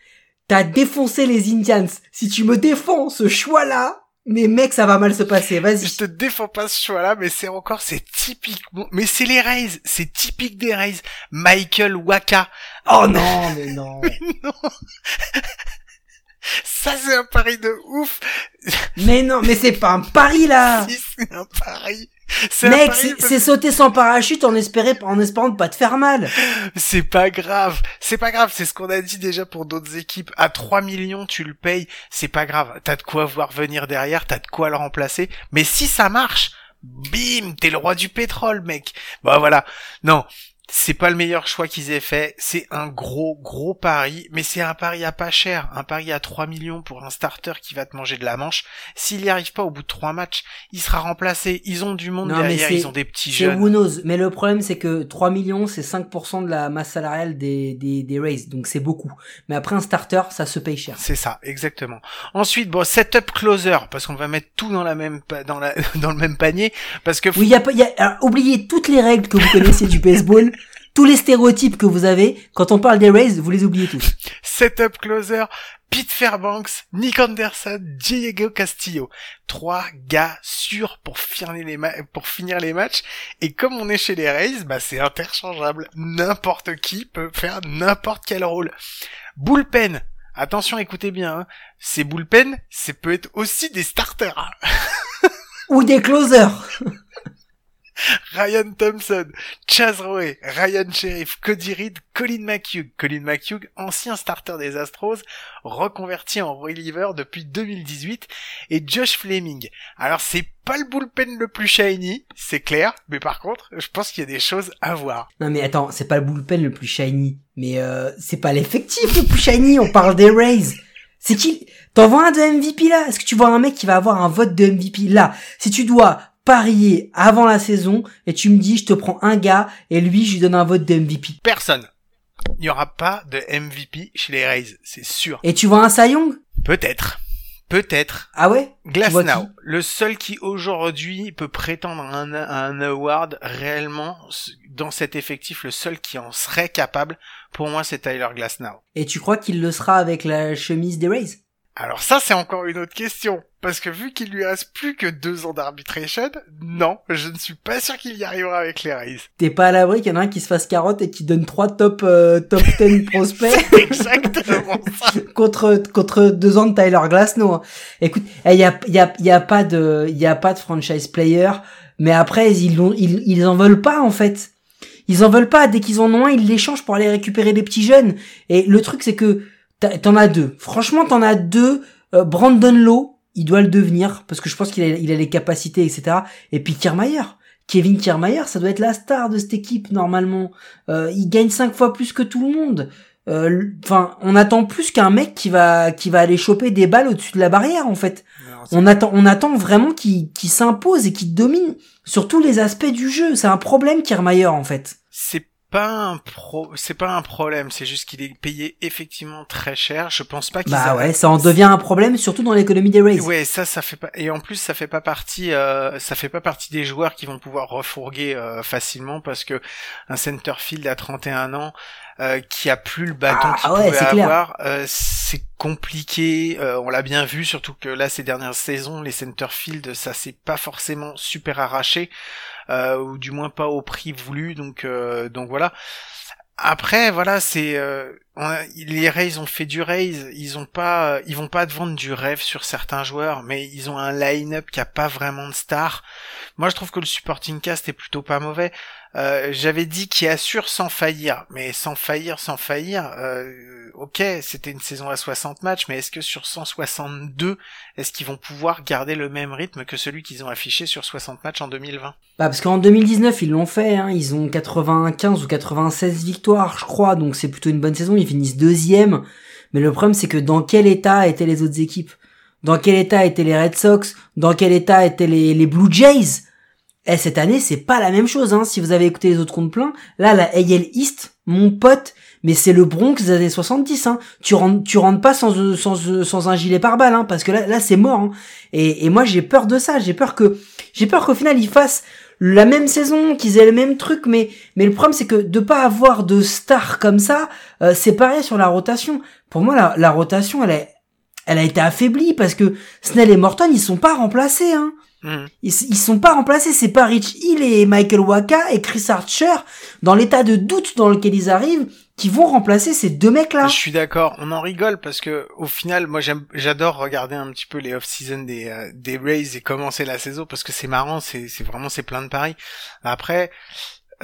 t'as défoncé les Indians. Si tu me défends ce choix-là, mais mec, ça va mal se passer, vas-y. Je te défends pas ce choix-là, mais c'est encore, c'est typique. Mais c'est les Rays, c'est typique des Rays. Michael Waka. Oh non, mais non. mais non. Ça, c'est un pari de ouf. Mais non, mais c'est pas un pari, là. si, c'est un pari. Mec, c'est sauter sans parachute en, espérant, en espérant de pas te faire mal. C'est pas grave. C'est pas grave. C'est ce qu'on a dit déjà pour d'autres équipes. À 3 millions, tu le payes. C'est pas grave. T'as de quoi voir venir derrière. T'as de quoi le remplacer. Mais si ça marche, bim, t'es le roi du pétrole, mec. Bah voilà. Non, c'est pas le meilleur choix qu'ils aient fait. C'est un gros, gros pari, mais c'est un pari à pas cher. Un pari à 3 millions pour un starter qui va te manger de la manche. S'il y arrive pas au bout de 3 matchs, il sera remplacé. Ils ont du monde derrière, ils ont des petits jeunes. Who knows. Mais le problème, c'est que 3 millions, c'est 5% de la masse salariale des, des, des Rays. Donc c'est beaucoup. Mais après un starter, ça se paye cher. C'est ça, exactement. Ensuite, bon, setup closer, parce qu'on va mettre tout dans la même, dans la, dans le même panier, parce que... Oui, il y a, y a, oubliez toutes les règles que vous connaissez du baseball tous les stéréotypes que vous avez, quand on parle des Rays, vous les oubliez tous. Setup closer, Pete Fairbanks, Nick Anderson, Diego Castillo. Trois gars sûrs pour finir les, pour finir les matchs. Et comme on est chez les Rays, bah c'est interchangeable. N'importe qui peut faire n'importe quel rôle. Bullpen. Attention, écoutez bien. Hein. Ces bullpen, c'est peut être aussi des starters. Ou des closers. Ryan Thompson, Chaz Rowe, Ryan Sheriff, Cody Reed, Colin McHugh. Colin McHugh, ancien starter des Astros, reconverti en reliever depuis 2018, et Josh Fleming. Alors c'est pas le bullpen le plus shiny, c'est clair, mais par contre, je pense qu'il y a des choses à voir. Non mais attends, c'est pas le bullpen le plus shiny, mais euh, c'est pas l'effectif le plus shiny, on parle des Rays. C'est qui? T'en vois un de MVP là? Est-ce que tu vois un mec qui va avoir un vote de MVP là? Si tu dois parier avant la saison et tu me dis je te prends un gars et lui je lui donne un vote de MVP. Personne. Il n'y aura pas de MVP chez les Rays, c'est sûr. Et tu vois un Cy Peut-être. Peut-être. Ah ouais? Glass vois Now, qui? le seul qui aujourd'hui peut prétendre à un, à un award réellement dans cet effectif, le seul qui en serait capable, pour moi c'est Tyler Glass Now. Et tu crois qu'il le sera avec la chemise des Rays? Alors ça c'est encore une autre question, parce que vu qu'il lui reste plus que deux ans d'arbitration, non, je ne suis pas sûr qu'il y arrivera avec les Rays. T'es pas à l'abri qu'il y en a un qui se fasse carotte et qui donne trois top euh, top 10 prospects exactement ça. contre contre deux ans de Tyler Glasnow. hein. Écoute, il y a y a y a pas de y a pas de franchise player, mais après ils l'ont ils ils en veulent pas en fait. Ils en veulent pas. Dès qu'ils en ont un, ils l'échangent pour aller récupérer les petits jeunes. Et le truc c'est que t'en as deux. Franchement, t'en as deux. Euh, Brandon Lowe, il doit le devenir parce que je pense qu'il a il a les capacités, etc. Et puis Kiermaier. Kevin Kiermaier, ça doit être la star de cette équipe normalement. Euh, il gagne cinq fois plus que tout le monde. Euh, Enfin, on attend plus qu'un mec qui va qui va aller choper des balles au-dessus de la barrière en fait. On attend on attend vraiment qu'il qu'il s'impose et qu'il domine sur tous les aspects du jeu. C'est un problème Kiermaier en fait. C'est pas un pro, c'est pas un problème, c'est juste qu'il est payé effectivement très cher. Je pense pas qu'il Bah ouais, ça en devient un problème surtout dans l'économie des Rays. Ouais, ça, ça fait pas. Et en plus, ça fait pas partie. euh, ça fait pas partie des joueurs qui vont pouvoir refourguer euh, facilement parce que un centerfield à 31 ans euh, qui a plus le bâton Ah, qu'il ouais, pouvait avoir, euh, c'est compliqué. euh, on l'a bien vu, surtout que là, ces dernières saisons, les centerfield, ça s'est pas forcément super arraché, ou du moins pas au prix voulu. Donc, euh, donc voilà. Après, voilà, c'est euh, les Rays ont fait du raise, ils ont pas, ils vont pas te vendre du rêve sur certains joueurs, mais ils ont un line-up qui a pas vraiment de star. Moi, je trouve que le supporting cast est plutôt pas mauvais. Euh, J'avais dit qu'il assure sans faillir, mais sans faillir, sans faillir. Euh, ok, c'était une saison à 60 matchs, mais est-ce que sur 162, est-ce qu'ils vont pouvoir garder le même rythme que celui qu'ils ont affiché sur 60 matchs en 2020 Bah parce qu'en 2019 ils l'ont fait, hein. ils ont 95 ou 96 victoires je crois, donc c'est plutôt une bonne saison, ils finissent deuxième. Mais le problème c'est que dans quel état étaient les autres équipes? Dans quel état étaient les Red Sox? Dans quel état étaient les Blue Jays? Eh cette année c'est pas la même chose, hein. si vous avez écouté les autres comptes pleins. Là la AL East, mon pote, mais c'est le Bronx des années 70. Hein. Tu rentres, tu rentres pas sans, sans, un gilet pare-balles, hein, parce que là, là c'est mort. Hein. Et, et moi j'ai peur de ça, j'ai peur que j'ai peur qu'au final ils fassent la même saison, qu'ils aient le même truc, mais mais le problème c'est que de pas avoir de stars comme ça, euh, c'est pareil sur la rotation. Pour moi la, la rotation elle est elle a été affaiblie parce que Snell et Morton ils sont pas remplacés hein. Mhm. Ils, ils sont pas remplacés, c'est pas Rich Hill et Michael Waka et Chris Archer dans l'état de doute dans lequel ils arrivent qui vont remplacer ces deux mecs là. Je suis d'accord, on en rigole parce que au final, moi j'aime, j'adore regarder un petit peu les off-season des euh, des Rays et commencer la saison parce que c'est marrant, c'est c'est vraiment c'est plein de paris. Après,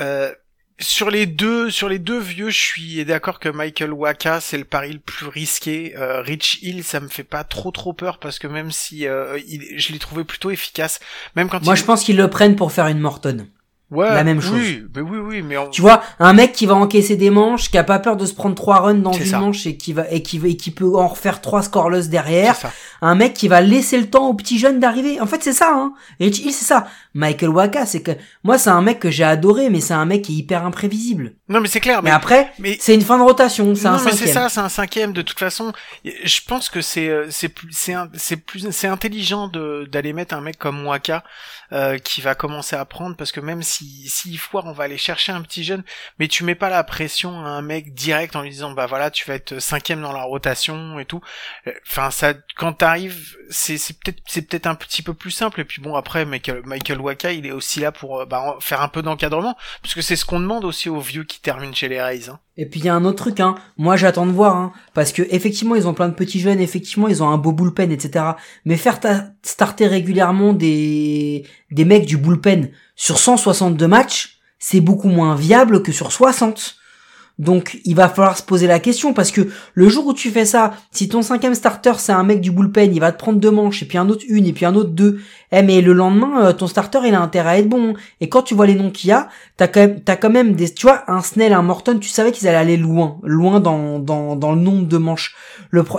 euh, sur les deux sur les deux vieux, je suis d'accord que Michael Waka c'est le pari le plus risqué. Euh, Rich Hill, ça me fait pas trop trop peur parce que même si euh, il- je l'ai trouvé plutôt efficace, même quand Moi il... je pense qu'ils le prennent pour faire une Morton. Ouais, la même oui, mais oui oui, mais on... Tu vois, un mec qui va encaisser des manches, qui a pas peur de se prendre trois runs dans une ça. manche et qui va et qui, et qui peut en refaire trois scoreless derrière. ça. Un mec qui va laisser le temps aux petits jeunes d'arriver. En fait, c'est ça. Hein. Rich Hill, c'est ça. Michael Waka, c'est que moi, c'est un mec que j'ai adoré, mais c'est un mec qui est hyper imprévisible. Non mais c'est clair, Mais après, mais c'est une fin de rotation. C'est un mais c'est ça, c'est un cinquième. De toute façon, je pense que c'est euh, c'est c'est c'est plus c'est intelligent d'aller mettre un mec comme Waka euh, qui va commencer à prendre parce que même si s'il foire, on va aller chercher un petit jeune, mais tu mets pas la pression à un mec direct en lui disant bah voilà tu vas être cinquième dans la rotation et tout. Euh, Enfin ça quand t'arrives c'est c'est peut-être un petit peu plus simple et puis bon après Michael Michael Waka il est aussi là pour euh, bah, faire un peu d'encadrement parce que c'est ce qu'on demande aussi aux vieux qui terminent chez les Rays. Hein. Et puis il y a un autre truc, hein. Moi j'attends de voir, hein, parce que effectivement ils ont plein de petits jeunes, effectivement ils ont un beau bullpen, etc. Mais faire ta- starter régulièrement des des mecs du bullpen sur 162 matchs, c'est beaucoup moins viable que sur 60. Donc il va falloir se poser la question parce que le jour où tu fais ça, si ton cinquième starter c'est un mec du bullpen, il va te prendre deux manches et puis un autre une et puis un autre deux. Eh mais le lendemain, euh, ton starter il a intérêt à être bon. Et quand tu vois les noms qu'il y a, t'as quand même, t'as quand même des, tu vois, un Snell, un Morton, tu savais qu'ils allaient aller loin, loin dans, dans, dans le nombre de manches.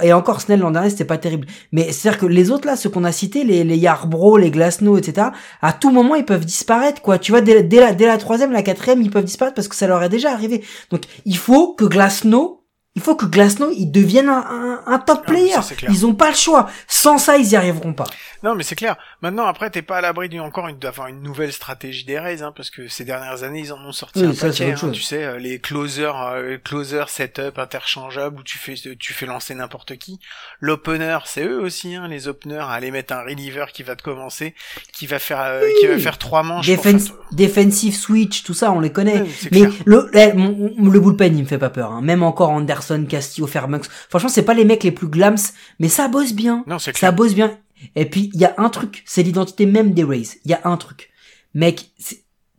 Et encore Snell l'an dernier c'était pas terrible. Mais c'est à dire que les autres là, ceux qu'on a cités, les, les les Glasnow, etc. À tout moment ils peuvent disparaître quoi. Tu vois dès, dès la, dès la troisième, la quatrième, ils peuvent disparaître parce que ça leur est déjà arrivé. Donc il faut que Glasnow Il faut que Glasnow il devienne un, un, un top Ah, player. ça. Ils ont pas le choix. Sans ça, ils y arriveront pas. Non, mais c'est clair. Maintenant, après, t'es pas à l'abri d'une encore une d'avoir une nouvelle stratégie des Rays, hein, parce que ces dernières années, ils en ont sorti Oui, un ça, paquet. hein, tu sais, euh, les closers, euh, closer setup interchangeables où tu fais tu fais lancer n'importe qui. L'opener, c'est eux aussi, hein, les openers, à aller mettre un reliever qui va te commencer, qui va faire euh, qui va faire trois manches. Défense, faire- defensive switch, tout ça, on les connaît. Ouais, mais le, mon- le bullpen, il me fait pas peur. hein. Même encore Anderson, Castillo, Fairbanks. Franchement, c'est pas les mecs les plus glams, mais ça bosse bien. Non, c'est Ça bosse bien. Et puis, il y a un truc. C'est l'identité même des Rays. Il y a un truc. Mec,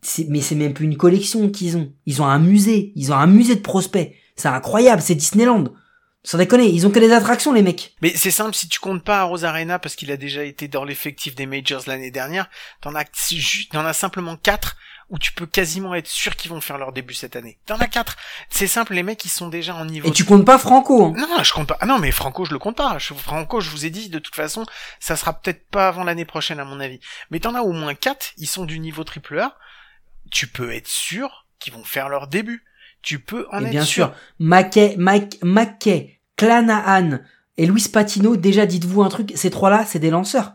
c'est, mais c'est même plus une collection qu'ils ont. Ils ont un musée. Ils ont un musée de prospects. C'est incroyable. C'est Disneyland. Sans déconner. Ils ont que des attractions, les mecs. Mais c'est simple, si tu comptes pas à Rosarena parce qu'il a déjà été dans l'effectif des Majors l'année dernière, t'en as, t'en as simplement quatre où tu peux quasiment être sûr qu'ils vont faire leur début cette année. T'en as quatre. C'est simple, les mecs ils sont déjà en niveau. Et tu comptes pas Franco. hein. Non, je compte pas. Ah non, mais Franco, je le compte pas. Je- Franco, je vous ai dit, de toute façon, ça sera peut-être pas avant l'année prochaine, à mon avis. Mais t'en as au moins quatre, ils sont du niveau triple A. Tu peux être sûr qu'ils vont faire leur début. Tu peux en Et être bien sûr. sûr, Mackay, Mike, Mackay, Clanahan et Luis Patino, déjà dites-vous un truc, ces trois-là, c'est des lanceurs.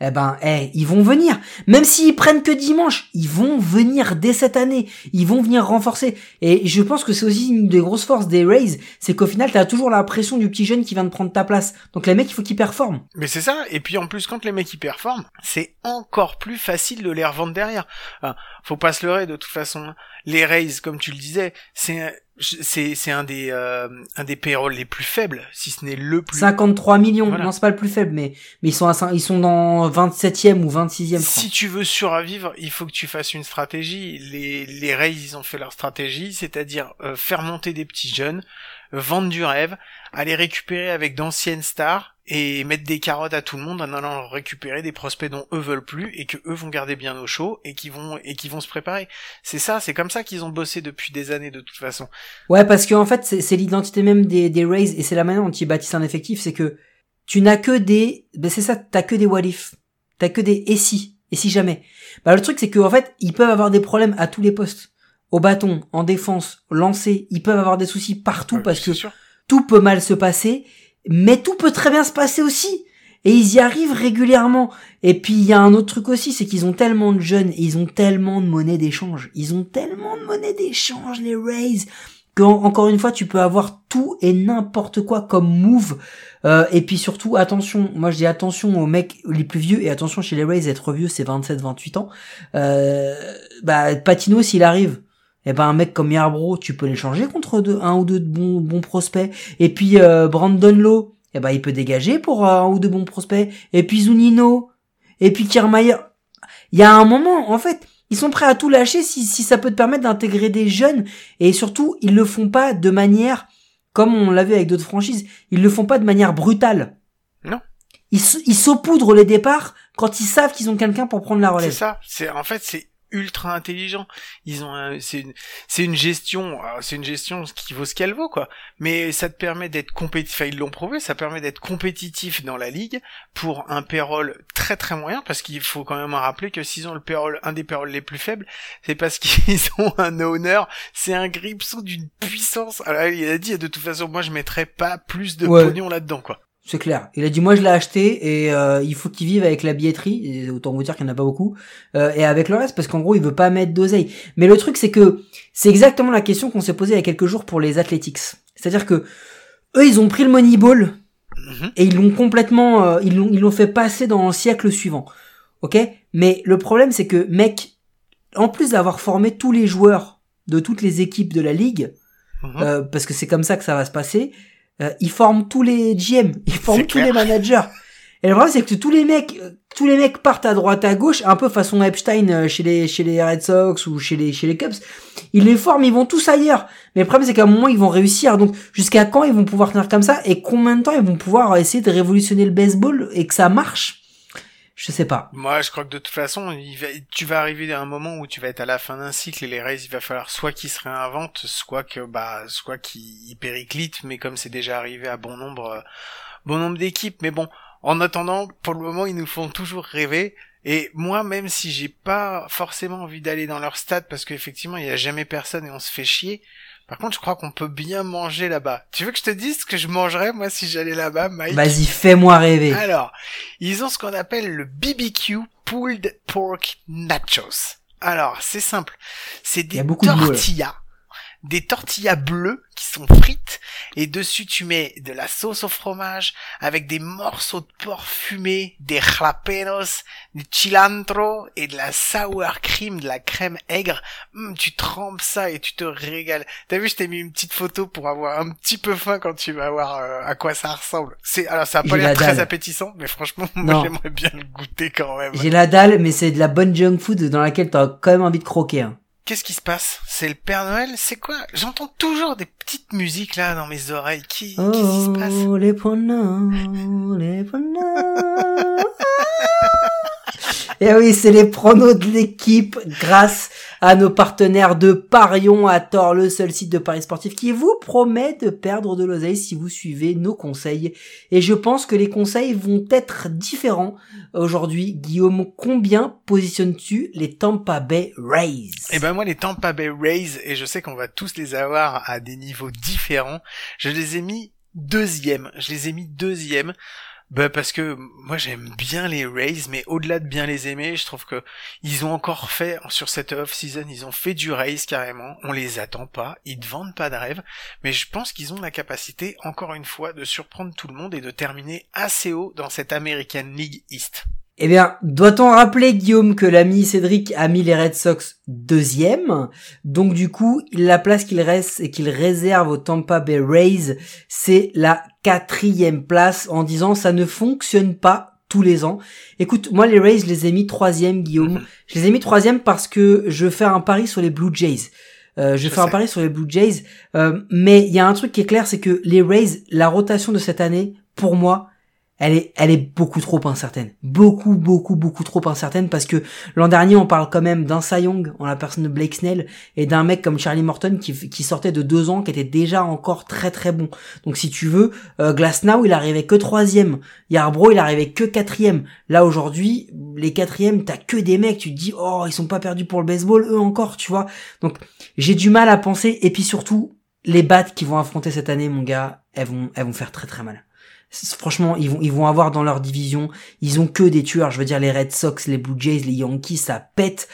Eh ben, eh, ils vont venir. Même s'ils prennent que dimanche, ils vont venir dès cette année. Ils vont venir renforcer. Et je pense que c'est aussi une des grosses forces des Rays, c'est qu'au final, t'as toujours la pression du petit jeune qui vient de prendre ta place. Donc les mecs, il faut qu'ils performent. Mais c'est ça, et puis en plus quand les mecs y performent, c'est encore plus facile de les revendre derrière. Faut pas se leurrer de toute façon. Les Rays, comme tu le disais, c'est c'est c'est un des euh, un des payrolls les plus faibles, si ce n'est le plus. 53 millions. Voilà. Non, c'est pas le plus faible, mais, mais ils sont à, cin- ils sont dans 27e ou 26e, je crois. Si tu veux survivre, il faut que tu fasses une stratégie. Les, les Rays, ils ont fait leur stratégie, c'est-à-dire euh, faire monter des petits jeunes, vendre du rêve, aller récupérer avec d'anciennes stars et mettre des carottes à tout le monde en allant récupérer des prospects dont eux veulent plus et que eux vont garder bien au chaud et qui vont et qui vont se préparer. C'est ça, c'est comme ça qu'ils ont bossé depuis des années de toute façon. Ouais, parce que en fait, c'est l'identité même des, des Rays et c'est la manière dont ils bâtissent un effectif, c'est que tu n'as que des, ben c'est ça, t'as que des what if, t'as que des et si, et si jamais. Bah le truc c'est que en fait, ils peuvent avoir des problèmes à tous les postes, au bâton, en défense, lancé, ils peuvent avoir des soucis partout Ouais, parce que sûr. tout peut mal se passer, mais tout peut très bien se passer aussi. Et ils y arrivent régulièrement. Et puis il y a un autre truc aussi, c'est qu'ils ont tellement de jeunes ils ont tellement de monnaie d'échange. Ils ont tellement de monnaie d'échange, les Rays, qu'en- encore une fois, tu peux avoir tout et n'importe quoi comme move. Euh, et puis surtout, attention, moi je dis attention aux mecs les plus vieux, et attention chez les Rays, être vieux c'est 27-28 ans. Euh, bah Patino s'il arrive, eh ben un mec comme Yarbrough, tu peux l'échanger contre deux, un ou deux bons, bons prospects. Et puis euh, Brandon Lowe, eh ben il peut dégager pour euh, un ou deux bons prospects. Et puis Zunino, et puis Kiermaier. Il y a un moment, en fait, ils sont prêts à tout lâcher si, si ça peut te permettre d'intégrer des jeunes. Et surtout, ils le font pas de manière, comme on l'a vu avec d'autres franchises, ils le font pas de manière brutale. Non. Ils, ils saupoudrent les départs quand ils savent qu'ils ont quelqu'un pour prendre la C'est relève. ça. C'est en fait c'est ultra intelligent. Ils ont un- c'est une c'est une gestion c'est une gestion qui vaut ce qu'elle vaut quoi. Mais ça te permet d'être compétitif. Enfin, ils l'ont prouvé. Ça permet d'être compétitif dans la ligue pour un payroll très très moyen parce qu'il faut quand même rappeler que s'ils ont le payroll un des payrolls les plus faibles, c'est parce qu'ils ont un owner. C'est un gripsou d'une puissance. Alors il a dit de toute façon moi je mettrais pas plus de Ouais. pognon là-dedans quoi. C'est clair. Il a dit moi je l'ai acheté et euh, il faut qu'il vive avec la billetterie. Et autant vous dire qu'il n'y en a pas beaucoup. euh, et avec le reste parce qu'en gros il veut pas mettre d'oseille. Mais le truc c'est que c'est exactement la question qu'on s'est posée il y a quelques jours pour les Athletics. C'est-à-dire que eux ils ont pris le Moneyball Mhm. et ils l'ont complètement euh, ils l'ont ils l'ont fait passer dans le siècle suivant. OK? Mais le problème c'est que mec en plus d'avoir formé tous les joueurs de toutes les équipes de la ligue Mhm. euh, parce que c'est comme ça que ça va se passer. Euh, ils forment tous les GM, ils forment tous clair. les managers. Et le problème c'est que tous les mecs, euh, tous les mecs partent à droite à gauche, un peu façon Epstein euh, chez les chez les Red Sox ou chez les chez les Cubs. Ils les forment, ils vont tous ailleurs. Mais le problème c'est qu'à un moment ils vont réussir. Donc jusqu'à quand ils vont pouvoir tenir comme ça? Et combien de temps ils vont pouvoir essayer de révolutionner le baseball et que ça marche? Je sais pas. Moi, je crois que de toute façon, tu vas arriver à un moment où tu vas être à la fin d'un cycle et les Rays, il va falloir soit qu'ils se réinventent, soit que, bah, soit qu'ils périclitent, mais comme c'est déjà arrivé à bon nombre, euh, bon nombre d'équipes. Mais bon, en attendant, pour le moment, ils nous font toujours rêver. Et moi, même si j'ai pas forcément envie d'aller dans leur stade, parce qu'effectivement, il y a jamais personne et on se fait chier, Par contre, je crois qu'on peut bien manger là-bas. Tu veux que je te dise ce que je mangerais, moi, si j'allais là-bas, Mike Vas-y, fais-moi rêver. Alors, ils ont ce qu'on appelle le BBQ Pulled Pork Nachos. Alors, c'est simple. C'est des de tortillas. Des tortillas bleues qui sont frites et dessus tu mets de la sauce au fromage avec des morceaux de porc fumé, des jalapenos, du cilantro et de la sour cream, de la crème aigre. Hum, tu trempes ça et tu te régales. T'as vu, je t'ai mis une petite photo pour avoir un petit peu faim quand tu vas voir euh, à quoi ça ressemble. C'est alors ça a pas l'air la très dalle. appétissant, mais franchement, moi j'aimerais bien le goûter quand même. J'ai la dalle, mais c'est de la bonne junk food dans laquelle t'as quand même envie de croquer. hein. Qu'est-ce qui se passe? C'est le Père Noël? C'est quoi? J'entends toujours des petites musiques là dans mes oreilles. Qui Qu'est-ce qui se passe? Oh, les pronos, les pronos. Et oui, c'est les pronos de l'équipe grâce à nos partenaires de Parion à tort, le seul site de paris sportif qui vous promet de perdre de l'oseille si vous suivez nos conseils. Et je pense que les conseils vont être différents aujourd'hui. Guillaume, combien positionnes-tu les Tampa Bay Rays? Eh ben moi les Tampa Bay Rays et je sais qu'on va tous les avoir à des niveaux différents. Je les ai mis deuxième. Je les ai mis deuxième. Bah parce que moi j'aime bien les Rays, mais au-delà de bien les aimer, je trouve que ils ont encore fait sur cette off-season, ils ont fait du Rays carrément. On les attend pas, ils ne vendent pas de rêve, mais je pense qu'ils ont la capacité, encore une fois, de surprendre tout le monde et de terminer assez haut dans cette American League East. Eh bien, doit-on rappeler, Guillaume, que l'ami Cédric a mis les Red Sox deuxième? Donc, du coup, la place qu'il reste et qu'il réserve aux Tampa Bay Rays, c'est la quatrième place en disant ça ne fonctionne pas tous les ans. Écoute, moi, les Rays, je les ai mis troisième, Guillaume. Mhm. Je les ai mis troisième parce que je fais un pari sur les Blue Jays. Euh, je, Je fais un pari sur les Blue Jays. Euh, mais il y a un truc qui est clair, c'est que les Rays, la rotation de cette année, pour moi, elle est, elle est beaucoup trop incertaine. Beaucoup, beaucoup, beaucoup trop incertaine parce que l'an dernier, on parle quand même d'un Cy Young en la personne de Blake Snell et d'un mec comme Charlie Morton qui, qui sortait de deux ans, qui était déjà encore très très bon. Donc si tu veux, euh, Glasnow, il arrivait que troisième. Yarbrough, il arrivait que quatrième. Là aujourd'hui, les quatrièmes, t'as que des mecs, tu te dis, oh, ils sont pas perdus pour le baseball, eux encore, tu vois. Donc j'ai du mal à penser et puis surtout, les battes qu'ils vont affronter cette année, mon gars, elles vont, elles vont faire très très mal. Franchement, ils vont, ils vont avoir dans leur division, ils ont que des tueurs. Je veux dire, les Red Sox, les Blue Jays, les Yankees, ça pète.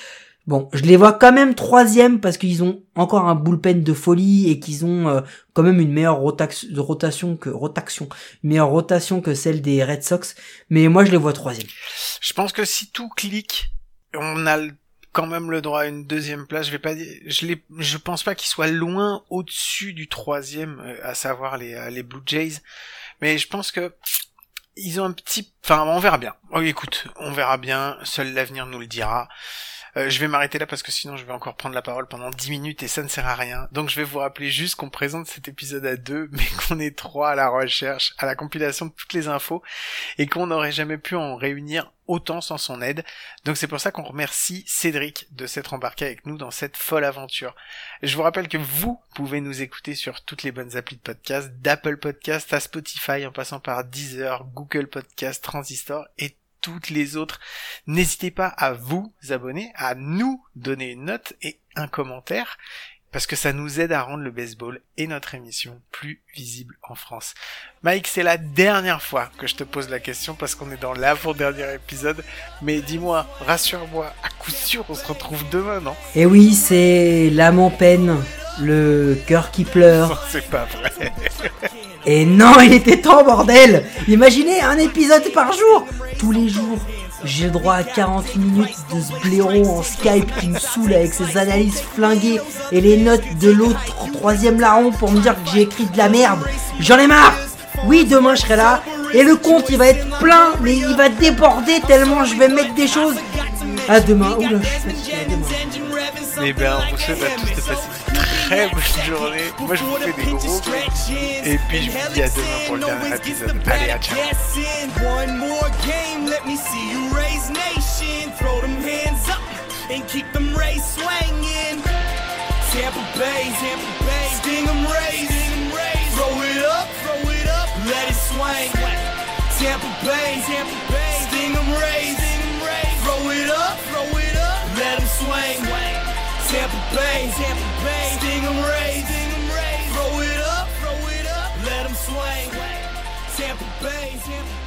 Bon, je les vois quand même troisième parce qu'ils ont encore un bullpen de folie et qu'ils ont euh, quand même une meilleure rotax- rotation que rotation, meilleure rotation que celle des Red Sox. Mais moi, je les vois troisième. Je pense que si tout clique, on a quand même le droit à une deuxième place. Je vais pas je les, je pense pas qu'ils soient loin au-dessus du troisième, euh, à savoir les, euh, les Blue Jays. Mais je pense que ils ont un petit, enfin, on verra bien. Oh, écoute, on verra bien. Seul l'avenir nous le dira. Euh, je vais m'arrêter là parce que sinon je vais encore prendre la parole pendant 10 minutes et ça ne sert à rien. Donc je vais vous rappeler juste qu'on présente cet épisode à deux, mais qu'on est trois à la recherche, à la compilation de toutes les infos et qu'on n'aurait jamais pu en réunir autant sans son aide. Donc c'est pour ça qu'on remercie Cédric de s'être embarqué avec nous dans cette folle aventure. Je vous rappelle que vous pouvez nous écouter sur toutes les bonnes applis de podcast, d'Apple Podcast à Spotify en passant par Deezer, Google Podcast, Transistor et toutes les autres. N'hésitez pas à vous abonner, à nous donner une note et un commentaire parce que ça nous aide à rendre le baseball et notre émission plus visible en France. Mike, c'est la dernière fois que je te pose la question parce qu'on est dans l'avant-dernier épisode. Mais dis-moi, rassure-moi, à coup sûr, on se retrouve demain, non? Et oui, c'est l'âme en peine, le cœur qui pleure. C'est pas vrai. Et non, il était temps, bordel Imaginez un épisode par jour Tous les jours, j'ai le droit à 40 minutes de ce blaireau en Skype qui me saoule avec ses analyses flinguées et les notes de l'autre troisième larron pour me dire que j'ai écrit de la merde. J'en ai marre Oui, demain je serai là, et le compte il va être plein, mais il va déborder tellement je vais mettre des choses. À demain, oula, je suis fatigué, à demain. Eh ben, on tous de passer très bonne journée. Moi, je vous fais des gros. Et puis, je vous dis à demain pour le dernier épisode. Allez, à ciao. One more game, let me see you raise nation. Throw them hands up and keep them rays swinging. Tampa Bay, Tampa Bay, sting them rays, sting 'em. Throw it up, throw it up, let it swing. Tampa Bay, Tampa Bay, sting them rays, sting 'em. Throw it up, throw it up, let swing. Tampa Bay, Tampa Bay, sting them rays. Throw it up, throw it up, let them swing. Tampa Bay, Tampa Bay.